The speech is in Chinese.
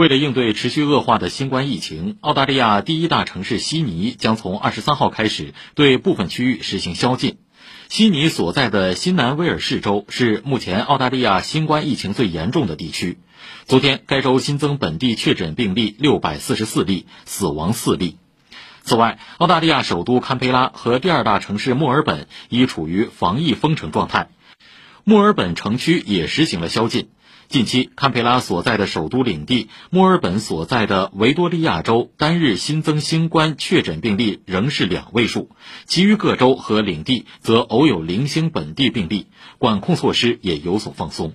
为了应对持续恶化的新冠疫情，澳大利亚第一大城市悉尼将从二十三号开始对部分区域实行宵禁。悉尼所在的新南威尔士州是目前澳大利亚新冠疫情最严重的地区。昨天，该州新增本地确诊病例六百四十四例，死亡四例。此外，澳大利亚首都堪培拉和第二大城市墨尔本已处于防疫封城状态，墨尔本城区也实行了宵禁。近期，堪培拉所在的首都领地、墨尔本所在的维多利亚州单日新增新冠确诊病例仍是两位数，其余各州和领地则偶有零星本地病例，管控措施也有所放松。